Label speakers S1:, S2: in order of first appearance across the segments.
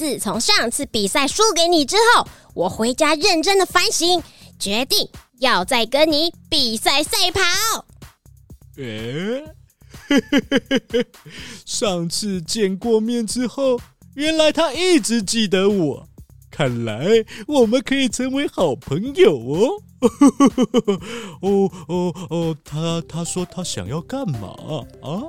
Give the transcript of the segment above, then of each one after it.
S1: 自从上次比赛输给你之后，我回家认真的反省，决定要再跟你比赛赛跑。
S2: 诶，上次见过面之后，原来他一直记得我，看来我们可以成为好朋友哦。哦哦哦，他他说他想要干嘛啊？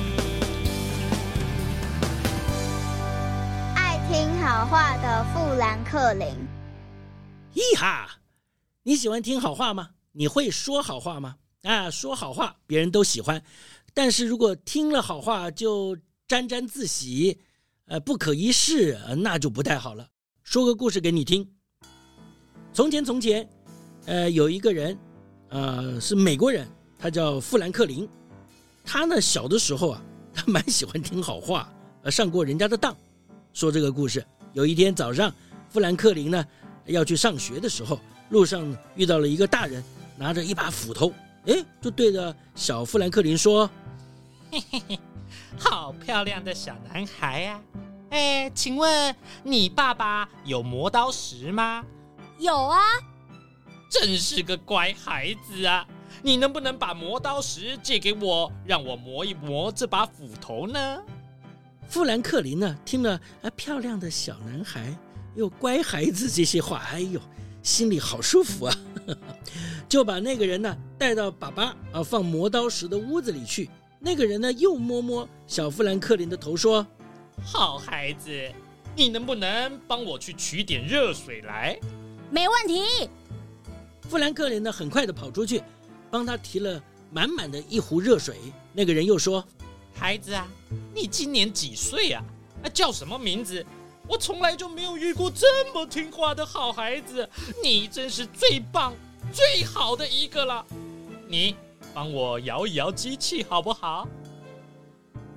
S3: 好话的富兰克林。
S4: 咦哈，你喜欢听好话吗？你会说好话吗？啊，说好话别人都喜欢，但是如果听了好话就沾沾自喜，呃，不可一世，那就不太好了。说个故事给你听。从前，从前，呃，有一个人，呃，是美国人，他叫富兰克林。他呢，小的时候啊，他蛮喜欢听好话，呃，上过人家的当。说这个故事，有一天早上，富兰克林呢要去上学的时候，路上遇到了一个大人，拿着一把斧头，哎，就对着小富兰克林说：“
S5: 嘿嘿嘿，好漂亮的小男孩呀！哎，请问你爸爸有磨刀石吗？”
S3: 有啊，
S5: 真是个乖孩子啊！你能不能把磨刀石借给我，让我磨一磨这把斧头呢？
S4: 富兰克林呢，听了啊，漂亮的小男孩又乖孩子这些话，哎呦，心里好舒服啊！就把那个人呢带到爸爸啊放磨刀石的屋子里去。那个人呢又摸摸小富兰克林的头，说：“
S5: 好孩子，你能不能帮我去取点热水来？”
S3: 没问题。
S4: 富兰克林呢，很快的跑出去，帮他提了满满的一壶热水。那个人又说：“
S5: 孩子啊，你今年几岁啊？啊，叫什么名字？我从来就没有遇过这么听话的好孩子，你真是最棒、最好的一个了。你帮我摇一摇机器好不好？”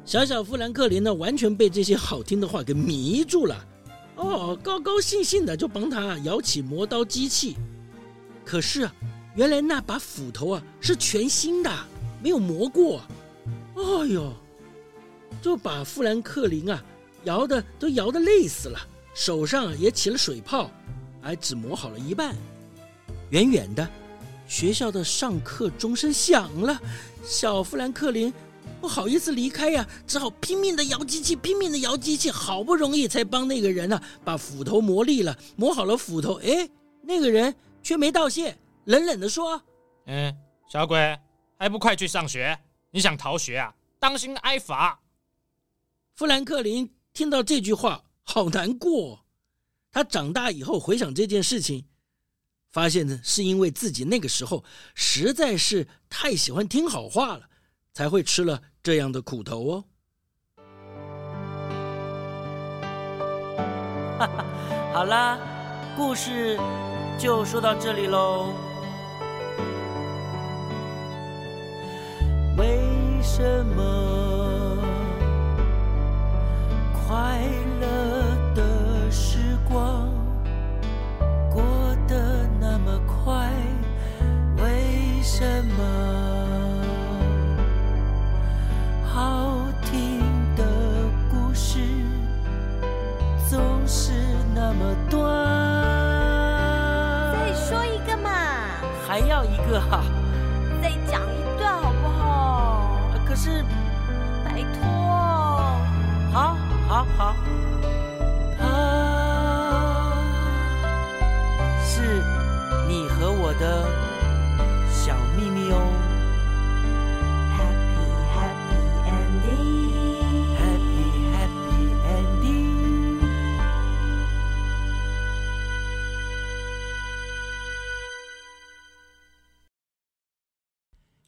S4: 小小富兰克林呢，完全被这些好听的话给迷住了。哦，高高兴兴的就帮他摇起磨刀机器，可是，原来那把斧头啊是全新的，没有磨过。哎呦，就把富兰克林啊摇的都摇的累死了，手上也起了水泡，还只磨好了一半。远远的，学校的上课钟声响了，小富兰克林。不好意思离开呀，只好拼命的摇机器，拼命的摇机器，好不容易才帮那个人呢、啊、把斧头磨利了，磨好了斧头。哎，那个人却没道谢，冷冷的说：“
S5: 嗯，小鬼，还不快去上学？你想逃学啊？当心挨罚。”
S4: 富兰克林听到这句话，好难过，他长大以后回想这件事情，发现呢，是因为自己那个时候实在是太喜欢听好话了，才会吃了这样的苦头哦。
S6: 哈哈，好啦，故事就说到这里喽。为什
S3: 么一
S6: 个哈？